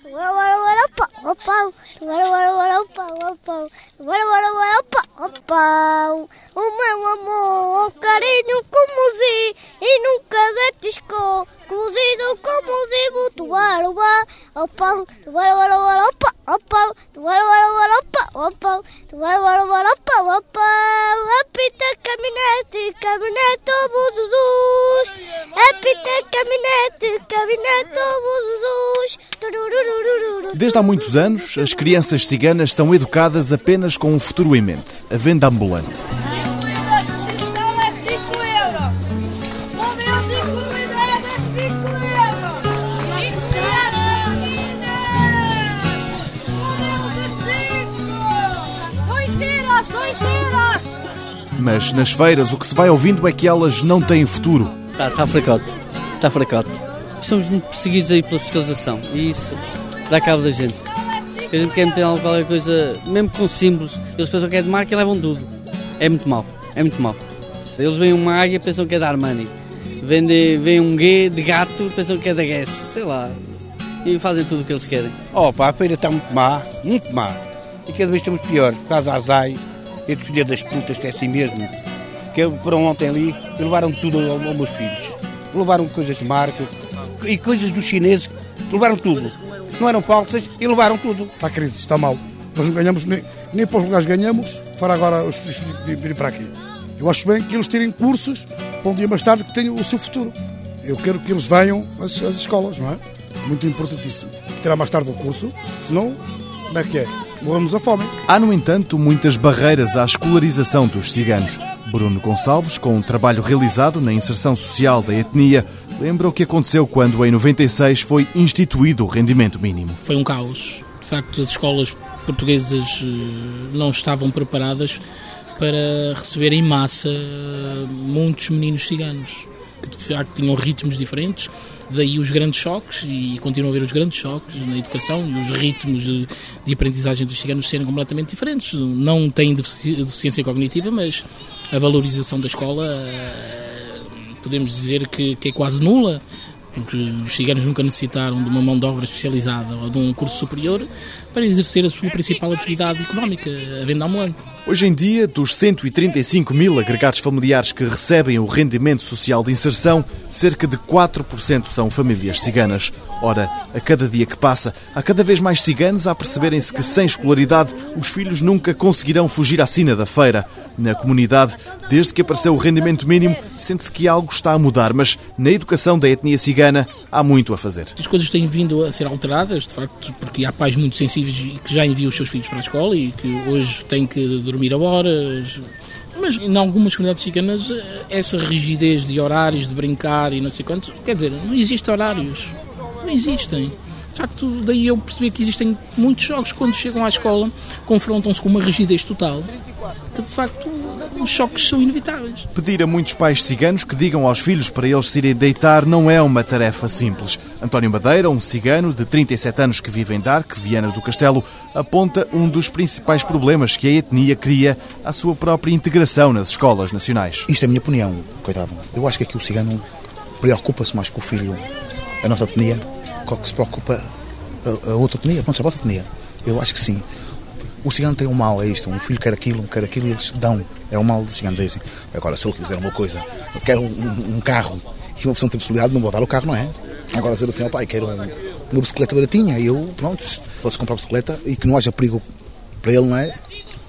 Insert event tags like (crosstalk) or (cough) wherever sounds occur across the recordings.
What what what up? What what what what up? What what what up? O meu amor, o carinho como zi e nunca detiscou. Cozido como zibo, tu aruba, opa, tu aruba, opa, opa, tu aruba, opa, opa, tu aruba, opa, opa, apita caminhete, caminhete, buzuzus, apita caminhete, caminhete, buzuzus, Desde há muitos anos, as crianças ciganas são educadas apenas com um futuro em mente, a venda ambulante. Mas nas feiras o que se vai ouvindo é que elas não têm futuro. Está tá fracote, está fracote. Somos muito perseguidos aí pela fiscalização e isso dá cabo da gente. A gente quer meter qualquer coisa, mesmo com símbolos, eles pensam que é de marca e levam tudo. É muito mal, é muito mal. Eles veem uma águia e pensam que é da Armani. Vêm um G de gato pensam que é da Guess, sei lá. E fazem tudo o que eles querem. Oh, pá, a feira está muito má, muito má. E cada vez estamos pior, por causa Azai, estes filhos das putas, que é assim mesmo. Que foram ontem ali e levaram tudo aos meus filhos. Levaram coisas de marca e coisas dos chineses, levaram tudo. Não eram falsas e levaram tudo. Está a crise, está mal. Nós não ganhamos, nem, nem para os lugares ganhamos, para agora os filhos virem para aqui. Eu acho bem que eles tirem cursos para um dia mais tarde que tenham o seu futuro. Eu quero que eles venham às, às escolas, não é? Muito importantíssimo. Tirar mais tarde o curso, senão, como é que é? Morremos a fome. Há, no entanto, muitas barreiras à escolarização dos ciganos. Bruno Gonçalves, com um trabalho realizado na inserção social da etnia, lembra o que aconteceu quando, em 96, foi instituído o rendimento mínimo. Foi um caos. De facto, as escolas portuguesas não estavam preparadas para receber em massa muitos meninos ciganos, que de facto tinham ritmos diferentes, daí os grandes choques, e continuam a haver os grandes choques na educação, e os ritmos de, de aprendizagem dos ciganos serem completamente diferentes. Não têm deficiência cognitiva, mas a valorização da escola podemos dizer que, que é quase nula porque os ciganos nunca necessitaram de uma mão de obra especializada ou de um curso superior para exercer a sua principal atividade económica, a venda ambulante. Hoje em dia, dos 135 mil agregados familiares que recebem o rendimento social de inserção, cerca de 4% são famílias ciganas. Ora, a cada dia que passa, há cada vez mais ciganos a perceberem-se que, sem escolaridade, os filhos nunca conseguirão fugir à sina da feira. Na comunidade, desde que apareceu o rendimento mínimo, sente-se que algo está a mudar, mas na educação da etnia cigana há muito a fazer. As coisas têm vindo a ser alteradas, de facto, porque há pais muito sensíveis que já enviam os seus filhos para a escola e que hoje têm que dormir a horas. Mas em algumas comunidades ciganas, essa rigidez de horários, de brincar e não sei quanto, quer dizer, não existe horários. Não existem. De facto, daí eu percebi que existem muitos jogos que, quando chegam à escola, confrontam-se com uma rigidez total, que de facto os choques são inevitáveis. Pedir a muitos pais ciganos que digam aos filhos para eles se irem deitar não é uma tarefa simples. António Madeira, um cigano de 37 anos que vive em Dark, Viana do Castelo, aponta um dos principais problemas que a etnia cria à sua própria integração nas escolas nacionais. Isto é a minha opinião, coitado. Eu acho que aqui o cigano preocupa-se mais com o filho, a nossa etnia, que se preocupa a, a outra etnia, pronto, a vossa etnia. Eu acho que sim. O cigano tem um mal, é isto. Um filho quer aquilo, quer aquilo e eles dão. É o mal dos ciganos, é assim. Agora, se ele quiser uma coisa, eu quero um, um carro e uma opção tem possibilidade, não vou dar o carro, não é? Agora, dizer assim, ó pai, quero uma, uma bicicleta baratinha e eu, pronto, posso comprar bicicleta e que não haja perigo para ele, não é?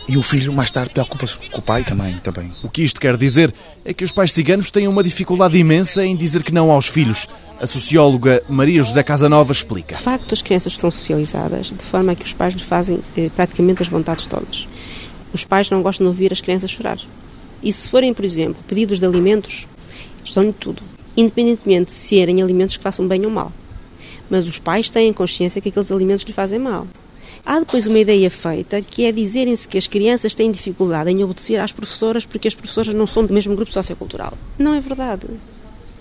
E o filho, mais tarde, preocupa-se com o pai e com a mãe também. O que isto quer dizer é que os pais ciganos têm uma dificuldade imensa em dizer que não aos filhos. A socióloga Maria José Casanova explica. De facto, as crianças são socializadas de forma que os pais lhes fazem eh, praticamente as vontades todas. Os pais não gostam de ouvir as crianças chorar. E se forem, por exemplo, pedidos de alimentos, estão-lhe tudo. Independentemente de serem alimentos que façam bem ou mal. Mas os pais têm consciência que aqueles alimentos lhe fazem mal. Há depois uma ideia feita que é dizerem-se que as crianças têm dificuldade em obedecer às professoras porque as professoras não são do mesmo grupo sociocultural. Não é verdade.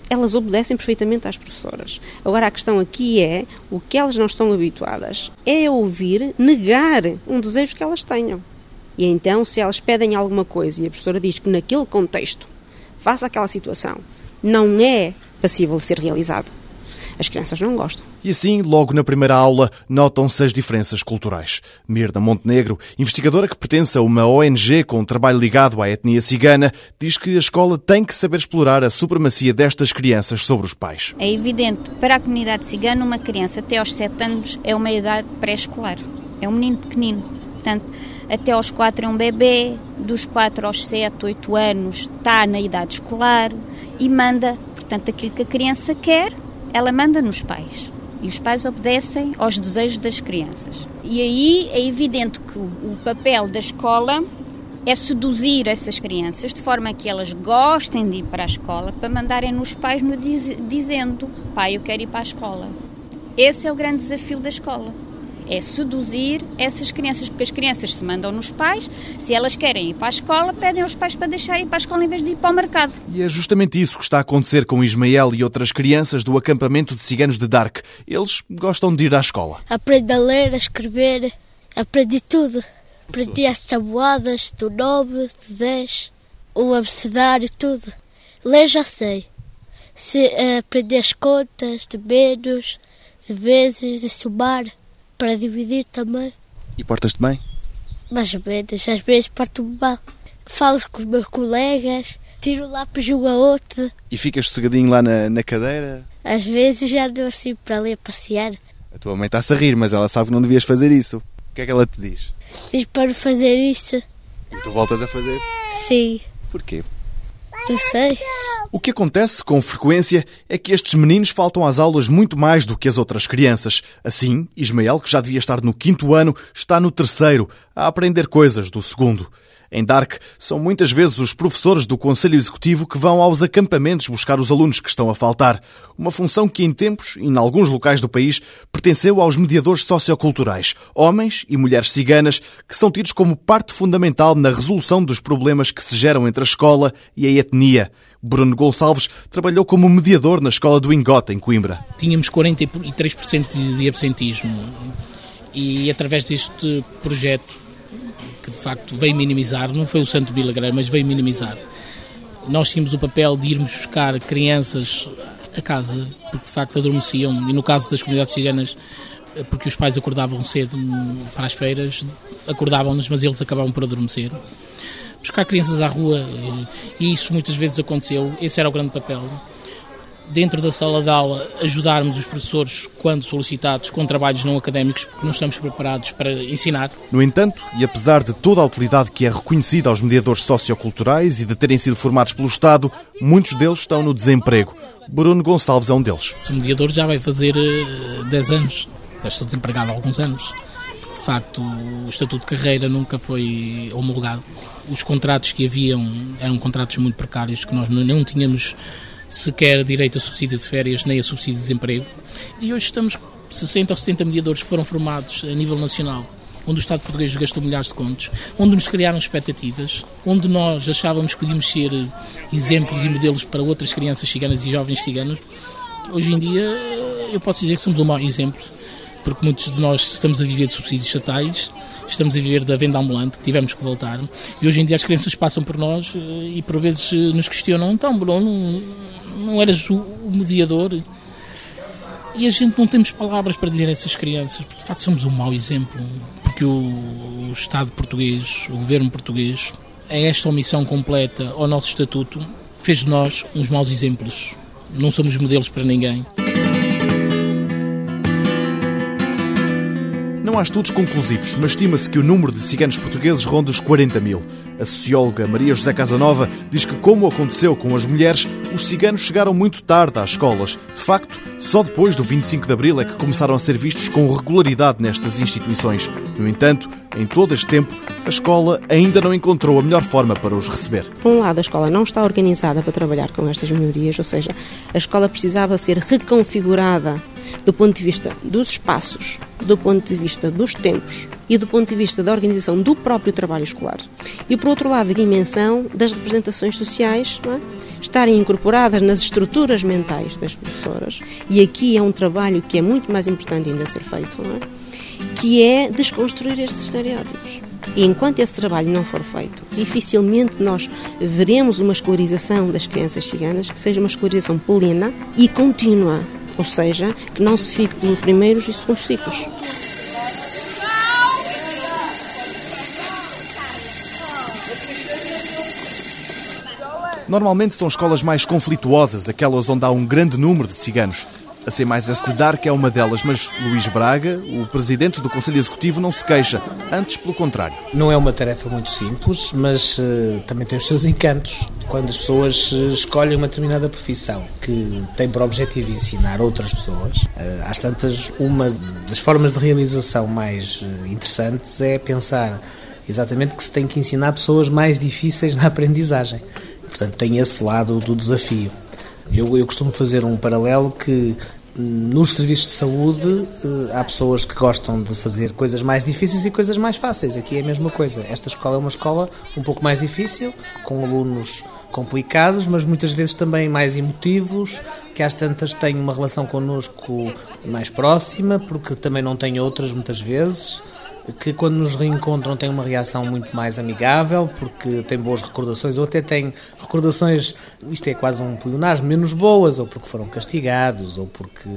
Elas obedecem perfeitamente às professoras. Agora a questão aqui é o que elas não estão habituadas é ouvir negar um desejo que elas tenham. E então, se elas pedem alguma coisa e a professora diz que naquele contexto, faça aquela situação, não é passível de ser realizado. As crianças não gostam. E assim, logo na primeira aula, notam-se as diferenças culturais. Mirna Montenegro, investigadora que pertence a uma ONG com um trabalho ligado à etnia cigana, diz que a escola tem que saber explorar a supremacia destas crianças sobre os pais. É evidente, para a comunidade cigana, uma criança até aos 7 anos é uma idade pré-escolar. É um menino pequenino. Portanto, até aos 4 é um bebê, dos 4 aos 7, 8 anos está na idade escolar e manda, portanto, aquilo que a criança quer, ela manda nos pais. E os pais obedecem aos desejos das crianças. E aí é evidente que o papel da escola é seduzir essas crianças de forma que elas gostem de ir para a escola para mandarem nos pais no diz, dizendo: pai, eu quero ir para a escola. Esse é o grande desafio da escola é seduzir essas crianças, porque as crianças se mandam nos pais, se elas querem ir para a escola, pedem aos pais para deixarem ir para a escola em vez de ir para o mercado. E é justamente isso que está a acontecer com Ismael e outras crianças do acampamento de ciganos de Dark. Eles gostam de ir à escola. Aprendi a ler, a escrever, aprendi tudo. Aprendi as tabuadas do 9, do 10, o abecedário, tudo. Ler já sei. Se, uh, aprendi as contas de menos, de vezes, de somar para dividir também. E portas-te bem? Mais ou menos, às vezes porto-me mal. Falo com os meus colegas, tiro o lápis um a outro. E ficas sossegadinho lá na, na cadeira? Às vezes já ando assim para ali a passear. A tua mãe está-se a rir, mas ela sabe que não devias fazer isso. O que é que ela te diz? Diz para fazer isso. E tu voltas a fazer? Sim. Porquê? Sei. O que acontece com frequência é que estes meninos faltam às aulas muito mais do que as outras crianças. Assim, Ismael, que já devia estar no quinto ano, está no terceiro, a aprender coisas do segundo. Em Dark, são muitas vezes os professores do Conselho Executivo que vão aos acampamentos buscar os alunos que estão a faltar. Uma função que, em tempos e em alguns locais do país, pertenceu aos mediadores socioculturais, homens e mulheres ciganas, que são tidos como parte fundamental na resolução dos problemas que se geram entre a escola e a etnia. Bruno Gonçalves trabalhou como mediador na escola do Ingote, em Coimbra. Tínhamos 43% de absentismo e, através deste projeto, que de facto veio minimizar, não foi o santo milagreiro, mas veio minimizar. Nós tínhamos o papel de irmos buscar crianças a casa, porque de facto adormeciam, e no caso das comunidades ciganas, porque os pais acordavam cedo para as feiras, acordavam-nos, mas eles acabavam por adormecer. Buscar crianças à rua, e isso muitas vezes aconteceu, esse era o grande papel dentro da sala de aula, ajudarmos os professores, quando solicitados, com trabalhos não académicos, porque não estamos preparados para ensinar. No entanto, e apesar de toda a utilidade que é reconhecida aos mediadores socioculturais e de terem sido formados pelo Estado, muitos deles estão no desemprego. Bruno Gonçalves é um deles. Sou mediador já vai fazer uh, eh, 10 anos. Já estou desempregado há alguns anos. De facto, o estatuto de carreira nunca foi homologado. Os contratos que haviam eram contratos muito precários, que nós não tínhamos sequer direito a subsídio de férias nem a subsídio de desemprego. E hoje estamos 60 ou 70 mediadores que foram formados a nível nacional, onde o Estado português gastou milhares de contos, onde nos criaram expectativas, onde nós achávamos que podíamos ser exemplos e modelos para outras crianças ciganas e jovens ciganos. Hoje em dia, eu posso dizer que somos um mau exemplo, porque muitos de nós estamos a viver de subsídios estatais, estamos a viver da venda ambulante, que tivemos que voltar, e hoje em dia as crianças passam por nós eh, e por vezes eh, nos questionam, então Bruno, não eras o, mediador. E a gente não temos palavras para dizer a essas crianças, porque de facto somos um mau exemplo, porque o, Estado português, o governo português, é esta omissão completa ao nosso estatuto, fez de nós uns maus exemplos. Não somos modelos para ninguém. Não há estudos conclusivos, mas estima-se que o número de ciganos portugueses ronda os 40 mil. A socióloga Maria José Casanova diz que, como aconteceu com as mulheres, os ciganos chegaram muito tarde às escolas. De facto, só depois do 25 de Abril é que começaram a ser vistos com regularidade nestas instituições. No entanto, em todo este tempo, a escola ainda não encontrou a melhor forma para os receber. Por um lado, a escola não está organizada para trabalhar com estas minorias, ou seja, a escola precisava ser reconfigurada do ponto de vista dos espaços, do ponto de vista dos tempos e do ponto de vista da organização do próprio trabalho escolar. E, por outro lado, a dimensão das representações sociais é? estarem incorporadas nas estruturas mentais das professoras. E aqui é um trabalho que é muito mais importante ainda ser feito, é? que é desconstruir estes estereótipos. E enquanto esse trabalho não for feito, dificilmente nós veremos uma escolarização das crianças ciganas que seja uma escolarização plena e contínua ou seja, que não se fique pelos primeiros e segundos ciclos. Normalmente são escolas mais conflituosas, aquelas onde há um grande número de ciganos. A ser mais a dar que é uma delas, mas Luís Braga, o presidente do Conselho Executivo, não se queixa. Antes, pelo contrário. Não é uma tarefa muito simples, mas uh, também tem os seus encantos. Quando as pessoas uh, escolhem uma determinada profissão que tem por objetivo ensinar outras pessoas, uh, às tantas, uma das formas de realização mais interessantes é pensar exatamente que se tem que ensinar pessoas mais difíceis na aprendizagem. Portanto, tem esse lado do desafio. Eu, eu costumo fazer um paralelo que nos serviços de saúde eh, há pessoas que gostam de fazer coisas mais difíceis e coisas mais fáceis. Aqui é a mesma coisa. Esta escola é uma escola um pouco mais difícil, com alunos complicados, mas muitas vezes também mais emotivos, que às tantas têm uma relação connosco mais próxima, porque também não têm outras muitas vezes que quando nos reencontram têm uma reação muito mais amigável, porque têm boas recordações, ou até têm recordações, isto é quase um pleonasmo, menos boas, ou porque foram castigados, ou porque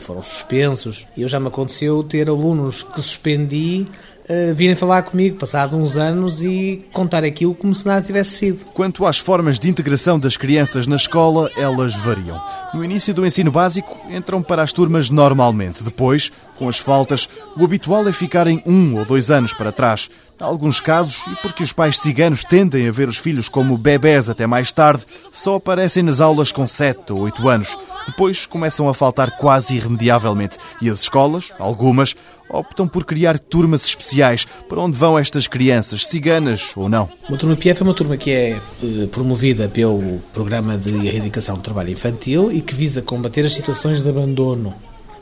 foram suspensos. Eu já me aconteceu ter alunos que suspendi uh, virem falar comigo, passado uns anos, e contar aquilo como se nada tivesse sido. Quanto às formas de integração das crianças na escola, elas variam. No início do ensino básico, entram para as turmas normalmente. Depois, com as faltas, o habitual é ficarem um ou dois anos para trás. Alguns casos, e porque os pais ciganos tendem a ver os filhos como bebés até mais tarde, só aparecem nas aulas com sete ou oito anos. Depois começam a faltar quase irremediavelmente e as escolas, algumas, optam por criar turmas especiais para onde vão estas crianças, ciganas ou não. Uma turma PF é uma turma que é eh, promovida pelo Programa de Erradicação do Trabalho Infantil e que visa combater as situações de abandono.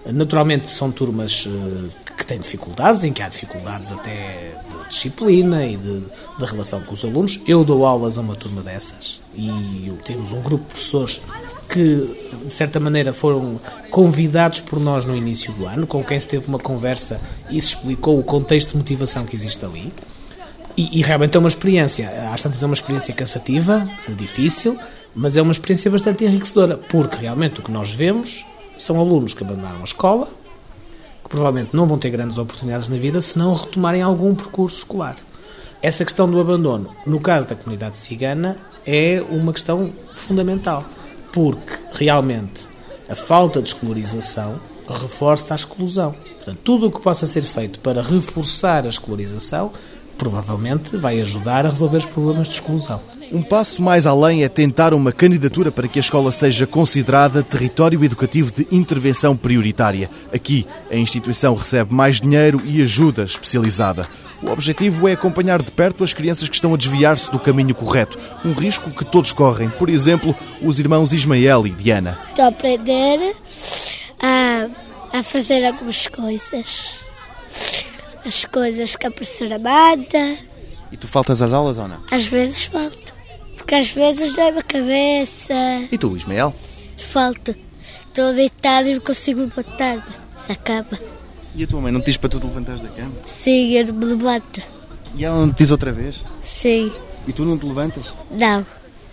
Naturalmente são turmas eh, que têm dificuldades, em que há dificuldades até disciplina e de, de relação com os alunos. Eu dou aulas a uma turma dessas e temos um grupo de professores que, de certa maneira, foram convidados por nós no início do ano, com quem se teve uma conversa e se explicou o contexto de motivação que existe ali. E, e realmente é uma experiência, às tantas é uma experiência cansativa, difícil, mas é uma experiência bastante enriquecedora, porque realmente o que nós vemos são alunos que abandonaram a escola, provavelmente não vão ter grandes oportunidades na vida se não retomarem algum percurso escolar. Essa questão do abandono, no caso da comunidade cigana, é uma questão fundamental porque realmente a falta de escolarização reforça a exclusão. Portanto, tudo o que possa ser feito para reforçar a escolarização provavelmente vai ajudar a resolver os problemas de exclusão. Um passo mais além é tentar uma candidatura para que a escola seja considerada território educativo de intervenção prioritária. Aqui, a instituição recebe mais dinheiro e ajuda especializada. O objetivo é acompanhar de perto as crianças que estão a desviar-se do caminho correto, um risco que todos correm. Por exemplo, os irmãos Ismael e Diana. Estou a aprender a, a fazer algumas coisas. As coisas que a professora manda. E tu faltas às aulas ou não? Às vezes falto. Porque às vezes dói-me a cabeça. E tu, Ismael? Falto. Estou deitado e não consigo botar-me na cama. E a tua mãe não te diz para tu te levantares da cama? Sim, eu me levanto. E ela não te diz outra vez? Sim. E tu não te levantas? Não,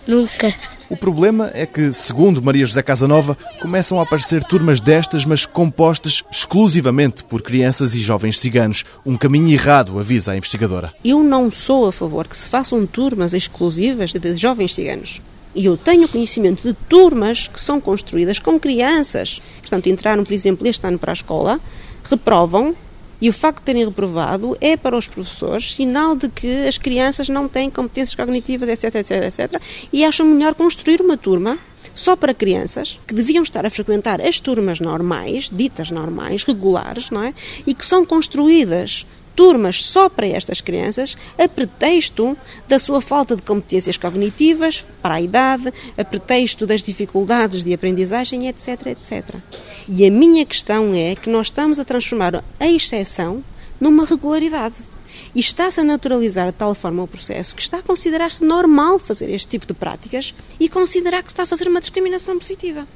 nunca. O problema é que, segundo Maria José Casanova, começam a aparecer turmas destas, mas compostas exclusivamente por crianças e jovens ciganos. Um caminho errado, avisa a investigadora. Eu não sou a favor que se façam turmas exclusivas de jovens ciganos. E eu tenho conhecimento de turmas que são construídas com crianças. Portanto, entraram, por exemplo, este ano para a escola, reprovam e o facto de terem reprovado é para os professores sinal de que as crianças não têm competências cognitivas, etc, etc, etc. E acham melhor construir uma turma só para crianças que deviam estar a frequentar as turmas normais, ditas normais, regulares, não é? E que são construídas turmas só para estas crianças, a pretexto da sua falta de competências cognitivas para a idade, a pretexto das dificuldades de aprendizagem, etc, etc. E a minha questão é que nós estamos a transformar a exceção numa regularidade. E está-se a naturalizar de tal forma o processo que está a considerar-se normal fazer este tipo de práticas e considerar que se está a fazer uma discriminação positiva.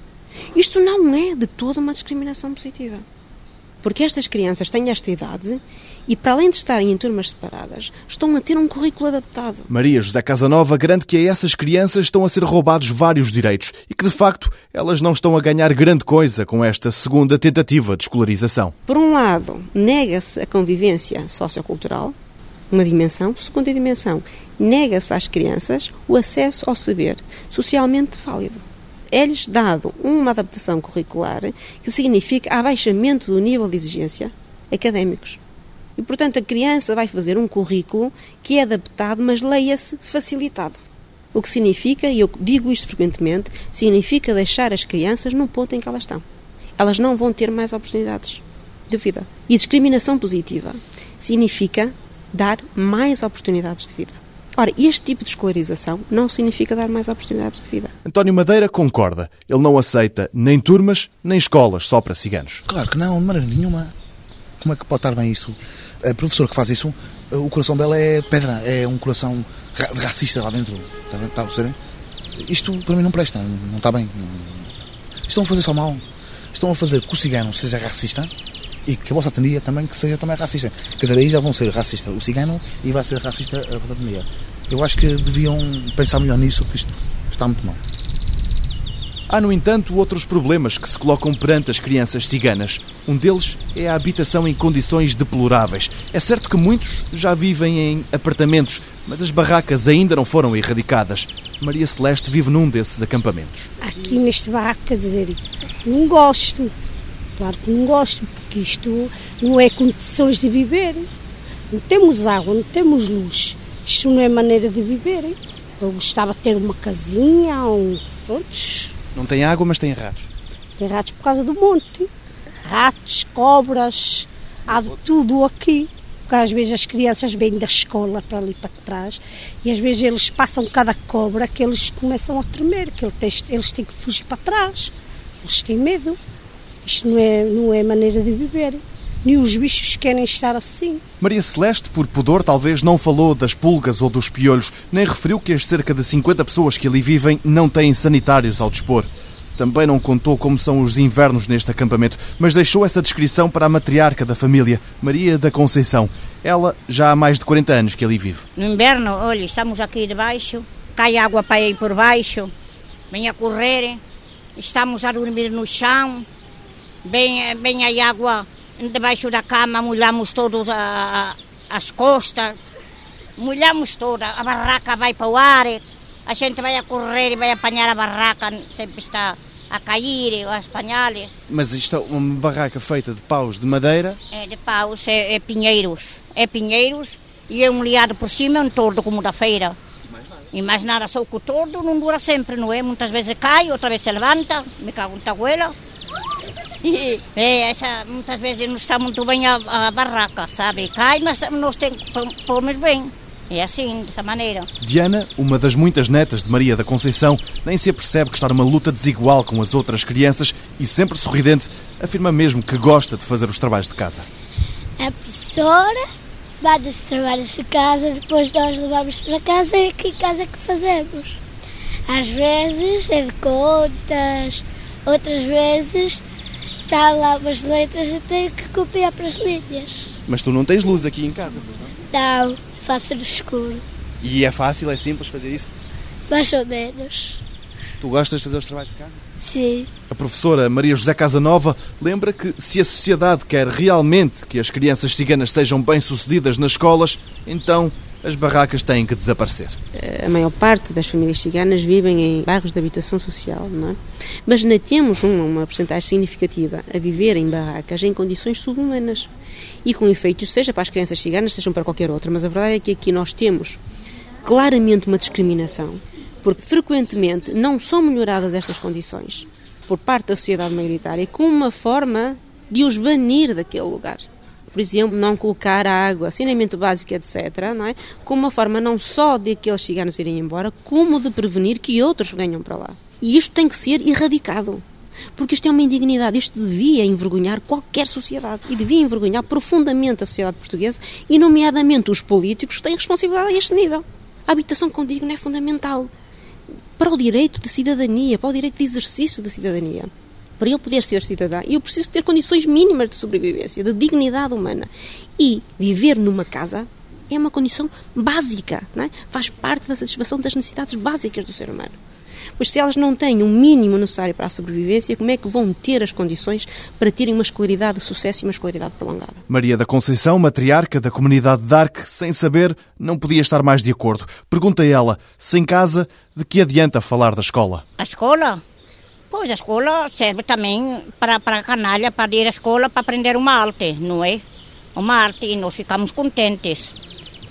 Isto não é de toda uma discriminação positiva. Porque estas crianças têm esta idade e, para além de estarem em turmas separadas, estão a ter um currículo adaptado. Maria José Casanova garante que a essas crianças estão a ser roubados vários direitos e que, de facto, elas não estão a ganhar grande coisa com esta segunda tentativa de escolarização. Por um lado, nega-se a convivência sociocultural, uma dimensão. Segunda dimensão, nega-se às crianças o acesso ao saber socialmente válido é-lhes dado uma adaptação curricular que significa abaixamento do nível de exigência académicos. E, portanto, a criança vai fazer um currículo que é adaptado, mas leia-se facilitado. O que significa, e eu digo isto frequentemente, significa deixar as crianças no ponto em que elas estão. Elas não vão ter mais oportunidades de vida. E discriminação positiva significa dar mais oportunidades de vida. Ora, este tipo de escolarização não significa dar mais oportunidades de vida. António Madeira concorda. Ele não aceita nem turmas, nem escolas só para ciganos. Claro que não, de maneira nenhuma. Como é que pode estar bem isto? A professora que faz isso, o coração dela é pedra, é um coração racista lá dentro. Está, está a perceber? Isto para mim não presta, não está bem. Estão a fazer só mal. Estão a fazer que o cigano seja racista e que a vossa etnia também que seja também racista. Quer dizer, aí já vão ser racista o cigano e vai ser racista a vossa etnia. Eu acho que deviam pensar melhor nisso, que isto está muito mal. Há, no entanto, outros problemas que se colocam perante as crianças ciganas. Um deles é a habitação em condições deploráveis. É certo que muitos já vivem em apartamentos, mas as barracas ainda não foram erradicadas. Maria Celeste vive num desses acampamentos. Aqui neste barraco, quer dizer, não gosto. Claro que não gosto, porque isto não é condições de viver. Não temos água, não temos luz. Isto não é maneira de viver. Eu gostava de ter uma casinha, um. Prontos. Não tem água, mas tem ratos. Tem ratos por causa do monte. Ratos, cobras, há de tudo aqui. Porque às vezes as crianças vêm da escola para ali para trás e às vezes eles passam cada cobra que eles começam a tremer, que eles têm que fugir para trás. Eles têm medo. Isto não é, não é maneira de viver. Nem os bichos querem estar assim. Maria Celeste, por pudor, talvez não falou das pulgas ou dos piolhos, nem referiu que as cerca de 50 pessoas que ali vivem não têm sanitários ao dispor. Também não contou como são os invernos neste acampamento, mas deixou essa descrição para a matriarca da família, Maria da Conceição. Ela já há mais de 40 anos que ali vive. No inverno, olha, estamos aqui debaixo, cai água para ir por baixo, vem a correr, estamos a dormir no chão, vem, vem a água debaixo da cama, molhamos todos a, as costas, molhamos toda, a barraca vai para o ar, a gente vai a correr e vai apanhar a barraca, sempre está a cair, as panhales. Mas isto é uma barraca feita de paus de madeira? É, de paus, é, é pinheiros, é pinheiros e é um liado por cima, é um tordo como da feira. E mais nada, só que o tordo não dura sempre, não é? Muitas vezes cai, outra vez se levanta, me cago em taguela. E, (laughs) é, essa, muitas vezes não está muito bem a, a barraca, sabe? Cai, mas nós pomos bem. É assim, dessa maneira. Diana, uma das muitas netas de Maria da Conceição, nem se apercebe que está numa luta desigual com as outras crianças e, sempre sorridente, afirma mesmo que gosta de fazer os trabalhos de casa. A professora vai dos trabalhos de casa, depois nós levamos para casa e aqui em casa que fazemos. Às vezes é de contas, outras vezes está lá umas letras e tenho que copiar para as linhas. Mas tu não tens luz aqui em casa, pois não? Não, faço no escuro. E é fácil, é simples fazer isso? Mais ou menos. Tu gostas de fazer os trabalhos de casa? Sim. A professora Maria José Casanova lembra que se a sociedade quer realmente que as crianças ciganas sejam bem-sucedidas nas escolas, então as barracas têm que desaparecer. A maior parte das famílias ciganas vivem em bairros de habitação social, não é? Mas ainda temos uma, uma porcentagem significativa a viver em barracas em condições subhumanas. E com efeitos, seja para as crianças ciganas, seja para qualquer outra. Mas a verdade é que aqui nós temos claramente uma discriminação, porque frequentemente não são melhoradas estas condições por parte da sociedade maioritária como uma forma de os banir daquele lugar por exemplo, não colocar água, saneamento básico, etc., não é? como uma forma não só de aqueles ciganos irem embora, como de prevenir que outros venham para lá. E isto tem que ser erradicado. Porque isto é uma indignidade, isto devia envergonhar qualquer sociedade e devia envergonhar profundamente a sociedade portuguesa e, nomeadamente, os políticos que têm responsabilidade a este nível. A habitação condigna é fundamental para o direito de cidadania, para o direito de exercício da cidadania para ele poder ser cidadão, eu preciso ter condições mínimas de sobrevivência, de dignidade humana. E viver numa casa é uma condição básica, é? faz parte da satisfação das necessidades básicas do ser humano. Pois se elas não têm o um mínimo necessário para a sobrevivência, como é que vão ter as condições para terem uma escolaridade de sucesso e uma escolaridade prolongada? Maria da Conceição, matriarca da comunidade Dark, sem saber, não podia estar mais de acordo. Pergunta ela, sem casa, de que adianta falar da escola? A escola? Pois a escola serve também para, para a canalha, para ir à escola para aprender uma arte, não é? Uma arte e nós ficamos contentes.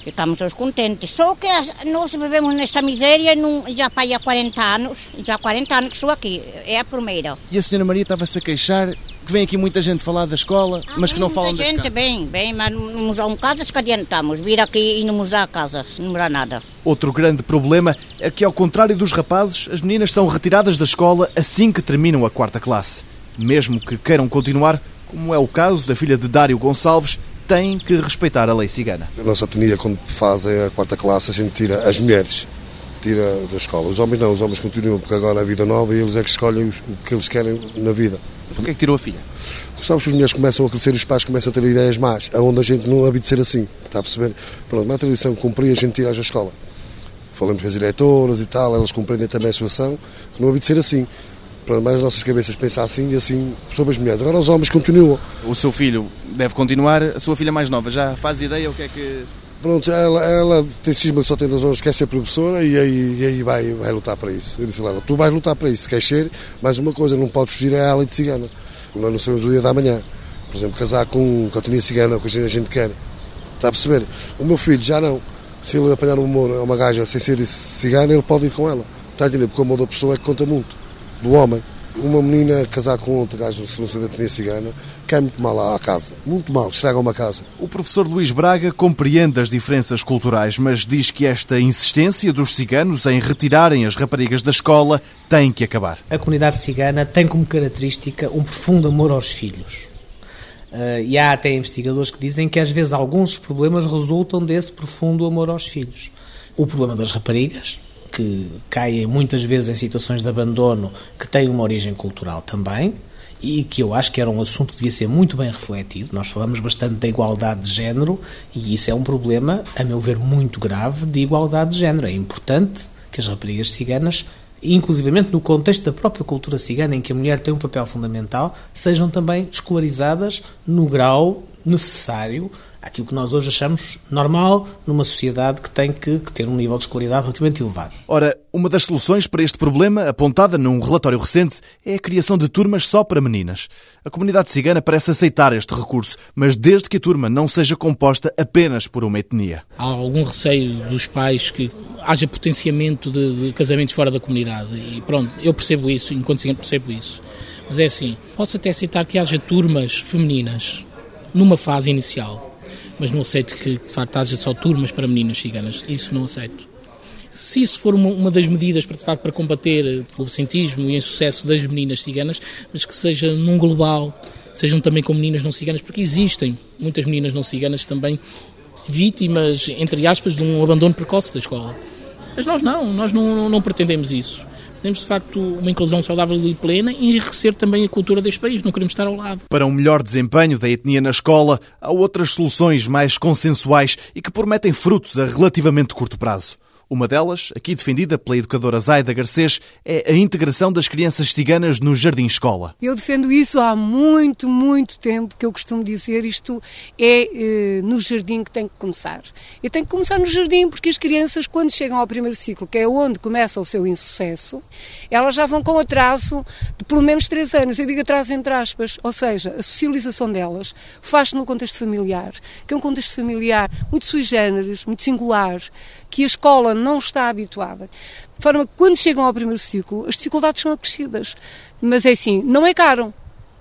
Ficamos todos contentes. Só que nós vivemos nessa miséria num, já há 40 anos, já há 40 anos que estou aqui, é a primeira. E a senhora Maria estava-se a queixar que vem aqui muita gente falar da escola, ah, mas que não falam das gente, bem, bem, mas não nos dão casas que adiantamos. Vir aqui e não nos dá casas, não nos dá nada. Outro grande problema é que, ao contrário dos rapazes, as meninas são retiradas da escola assim que terminam a quarta classe. Mesmo que queiram continuar, como é o caso da filha de Dário Gonçalves, têm que respeitar a lei cigana. Na nossa etnia, quando fazem a quarta classe, a gente tira as mulheres, tira da escola. Os homens não, os homens continuam, porque agora é a vida nova e eles é que escolhem o que eles querem na vida. Por que é que tirou a filha? Porque sabes que as mulheres começam a crescer e os pais começam a ter ideias más, aonde a gente não de ser assim, está a perceber? Pronto, uma tradição que cumprir, a gente tira da escola. Falamos com as diretoras e tal, elas compreendem também a situação, que não de ser assim mas as nossas cabeças pensam assim e assim sobre as mulheres. Agora os homens continuam. O seu filho deve continuar, a sua filha mais nova já faz ideia o que é que. Pronto, ela, ela tem cisma que só tem duas horas, quer ser professora e aí, e aí vai, vai lutar para isso. Eu disse lá, tu vais lutar para isso, queres ser, mas uma coisa, não podes fugir é a lei de cigana. Nós não sabemos o dia da manhã. Por exemplo, casar com cotonia cigana, o que a gente quer. Está a perceber? O meu filho já não. Se ele apanhar um amor a uma gaja sem ser cigana, ele pode ir com ela. Está a entender? Porque o amor da pessoa é que conta muito do homem. Uma menina casar com outro gajo se não da etnia cigana cai muito mal à casa. Muito mal, estraga uma casa. O professor Luís Braga compreende as diferenças culturais, mas diz que esta insistência dos ciganos em retirarem as raparigas da escola tem que acabar. A comunidade cigana tem como característica um profundo amor aos filhos. Uh, e há até investigadores que dizem que às vezes alguns problemas resultam desse profundo amor aos filhos. O problema das raparigas, que caem muitas vezes em situações de abandono que têm uma origem cultural também e que eu acho que era um assunto que devia ser muito bem refletido. Nós falamos bastante da igualdade de género e isso é um problema, a meu ver, muito grave de igualdade de género. É importante que as raparigas ciganas, inclusivamente no contexto da própria cultura cigana, em que a mulher tem um papel fundamental, sejam também escolarizadas no grau necessário aquilo que nós hoje achamos normal numa sociedade que tem que, que, ter um nível de escolaridade relativamente elevado. Ora, uma das soluções para este problema, apontada num relatório recente, é a criação de turmas só para meninas. A comunidade cigana parece aceitar este recurso, mas desde que a turma não seja composta apenas por uma etnia. Há algum receio dos pais que haja potenciamento de, de casamentos fora da comunidade. E pronto, eu percebo isso, enquanto cigano percebo isso. Mas é assim, posso até aceitar que haja turmas femininas numa fase inicial mas não aceito que de facto haja só turmas para meninas ciganas. Isso não aceito. Se isso for uma, uma das medidas para de facto para combater o absentismo e o insucesso das meninas ciganas, mas que seja num global, sejam também com meninas não ciganas, porque existem muitas meninas não ciganas também vítimas, entre aspas, de um abandono precoce da escola. Mas nós não, nós não, não pretendemos isso. Temos, de facto, uma inclusão saudável e plena e enriquecer também a cultura deste país. Não queremos estar ao lado. Para um melhor desempenho da etnia na escola, há outras soluções mais consensuais e que prometem frutos a relativamente curto prazo. Uma delas, aqui defendida pela educadora Zaida Garcês, é a integração das crianças ciganas no jardim-escola. Eu defendo isso há muito, muito tempo, que eu costumo dizer, isto é eh, no jardim que tem que começar. E tem que começar no jardim, porque as crianças, quando chegam ao primeiro ciclo, que é onde começa o seu insucesso, elas já vão com atraso de pelo menos três anos. Eu digo atraso entre aspas, ou seja, a socialização delas faz-se no contexto familiar, que é um contexto familiar muito sui generis, muito singular, que a escola não está habituada. De forma que quando chegam ao primeiro ciclo, as dificuldades são acrescidas. Mas é assim, não é caro.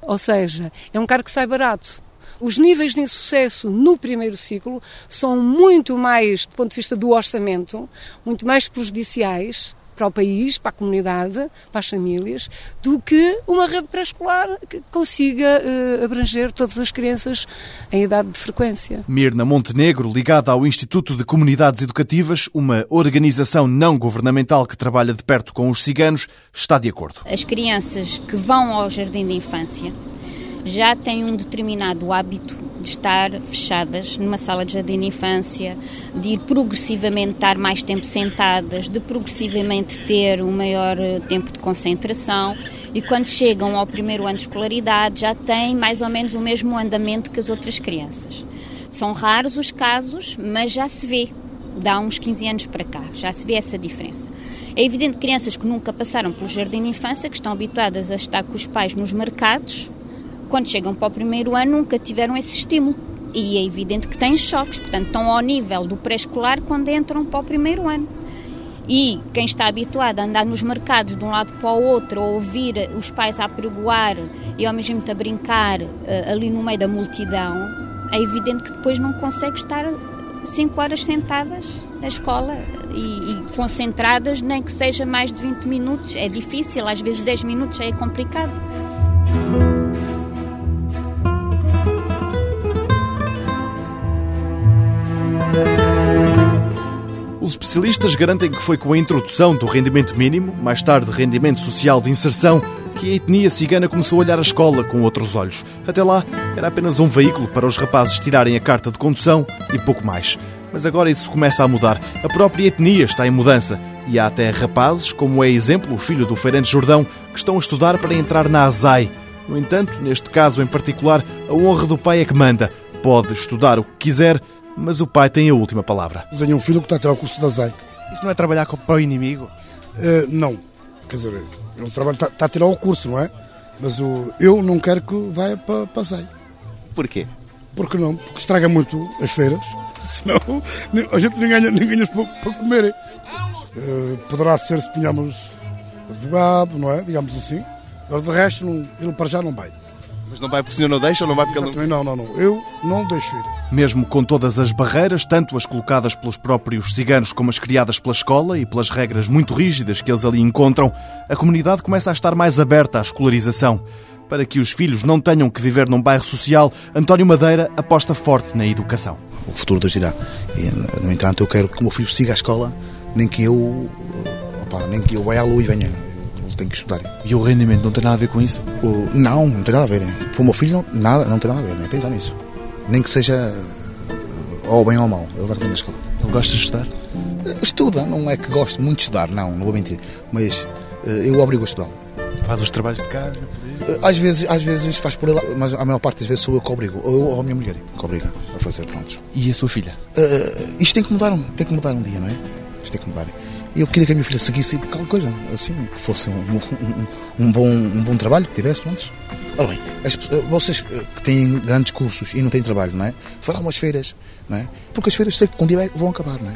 Ou seja, é um caro que sai barato. Os níveis de insucesso no primeiro ciclo são muito mais, do ponto de vista do orçamento, muito mais prejudiciais para o país, para a comunidade, para as famílias, do que uma rede pré-escolar que consiga uh, abranger todas as crianças em idade de frequência. Mirna Montenegro, ligada ao Instituto de Comunidades Educativas, uma organização não governamental que trabalha de perto com os ciganos, está de acordo. As crianças que vão ao jardim de infância já têm um determinado hábito de estar fechadas numa sala de jardim de infância, de ir progressivamente estar mais tempo sentadas, de progressivamente ter um maior eh, tempo de concentração e quando chegam ao primeiro ano de escolaridade já têm mais ou menos o mesmo andamento que as outras crianças. São raros os casos, mas já se vê, dá uns 15 anos para cá, já se vê essa diferença. É evidente que crianças que nunca passaram pelo jardim de infância, que estão habituadas a estar com os pais nos mercados, quando chegam para o primeiro ano nunca tiveram esse estímulo. E é evidente que têm choques, portanto estão ao nível do pré-escolar quando entram para o primeiro ano. E quem está habituado a andar nos mercados de um lado para o outro, a ouvir os pais a pregoar e ao mesmo tempo a brincar uh, ali no meio da multidão, é evidente que depois não consegue estar cinco horas sentadas na escola e, e, concentradas, nem que seja mais de 20 minutos. É difícil, às vezes 10 minutos é complicado. Os especialistas garantem que foi com a introdução do rendimento mínimo, mais tarde rendimento social de inserção, que a etnia cigana começou a olhar a escola com outros olhos. Até lá, era apenas um veículo para os rapazes tirarem a carta de condução e pouco mais. Mas agora isso começa a mudar. A própria etnia está em mudança. E há até rapazes, como é exemplo o filho do Feirante Jordão, que estão a estudar para entrar na ASAI. No entanto, neste caso em particular, a honra do pai é que manda. Pode estudar o que quiser, mas o pai tem a última palavra. Tenho um filho que está a tirar o curso da ZAI. Isso não é trabalhar para o inimigo? Uh, não. Quer dizer, ele trabalha, está, está, a tirar o curso, não é? Mas o, eu não quero que vá para, para a ZAI. Porquê? Porque não? Porque estraga muito as feiras. (laughs) Senão a gente nem ganha, nem ganha para, para comer. Uh, poderá ser se punhamos advogado, não é? Digamos assim. Agora de resto, não, ele para já não vai. Mas não vai porque o senhor não deixa ou não vai porque ele não... Não, não, não. Eu não deixo ir. Mesmo com todas as barreiras, tanto as colocadas pelos próprios ciganos como as criadas pela escola e pelas regras muito rígidas que eles ali encontram, a comunidade começa a estar mais aberta à escolarização. Para que os filhos não tenham que viver num bairro social, António Madeira aposta forte na educação. O futuro dos irá. E, no entanto, eu quero que o meu filho siga a escola, nem que eu, opa, nem que eu vá à lua e venha tem que estudar. E o rendimento não tem nada a ver com isso? O, não, não tem nada a ver. Para o meu filho, não, nada, não tem nada a ver. Nem pensar nisso. Nem que seja ou bem ou mal. Ele vai na escola. Ele gosta de estudar? Estuda, não é que gosto muito de estudar, não, não vou mentir. Mas eh, eu obrigo a estudar. Faz os trabalhos de casa? Eh, às vezes, às vezes faz por ele, mas a maior parte das vezes sou eu que obrigo, ou, ou a minha mulher que obriga a fazer, pronto. E a sua filha? Uh, isto tem que mudar, tem que mudar um dia, não é? Isto tem que mudar. E eu queria que a minha filha seguisse por qualquer coisa, assim, que fosse um, um, um, bom, um bom trabalho, que tivesse, pronto. Ora bem, as, vocês que têm grandes cursos e não têm trabalho, não é? Farão umas feiras, não é? Porque as feiras sei que um dia vão acabar, não é?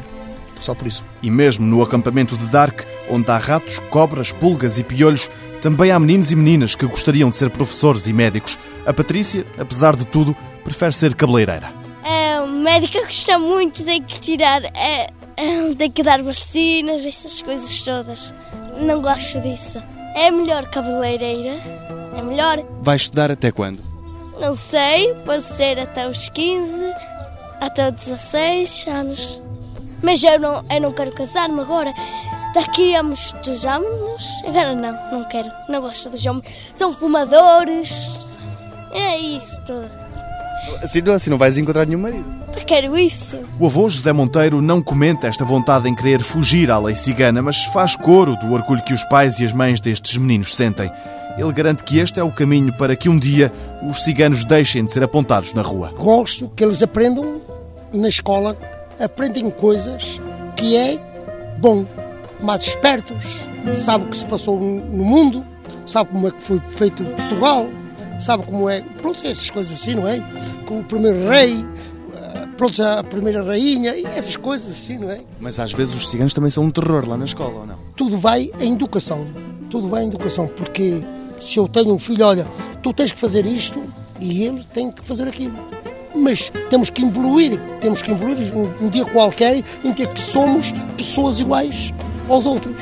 Só por isso. E mesmo no acampamento de Dark, onde há ratos, cobras, pulgas e piolhos, também há meninos e meninas que gostariam de ser professores e médicos. A Patrícia, apesar de tudo, prefere ser cabeleireira. É, médica gosta muito, que tirar é, (laughs) tem que dar vacinas, essas coisas todas. Não gosto disso. É melhor cabeleireira. É melhor. Vai estudar até quando? Não sei, pode ser até os 15, até os 16 anos. Mas eu não, eu não quero casar-me agora. Daqui a uns dos anos. Agora não, não quero. Não gosto dos homens. São fumadores. É isso tudo. Assim, assim não vais encontrar nenhum marido. Quero isso. O avô José Monteiro não comenta esta vontade em querer fugir à lei cigana, mas faz coro do orgulho que os pais e as mães destes meninos sentem. Ele garante que este é o caminho para que um dia os ciganos deixem de ser apontados na rua. Gosto que eles aprendam na escola, aprendem coisas que é bom, mais espertos, sabe o que se passou no mundo, sabe como é que foi feito Portugal, sabe como é, pronto, essas coisas assim, não é? Com o primeiro rei, pronto, a primeira rainha, e essas coisas assim, não é? Mas às vezes os ciganos também são um terror lá na escola, ou não? Tudo vai em educação, tudo vai em educação, porque se eu tenho um filho, olha, tu tens que fazer isto e ele tem que fazer aquilo. Mas temos que evoluir, temos que evoluir um, um dia qualquer em que somos pessoas iguais aos outros.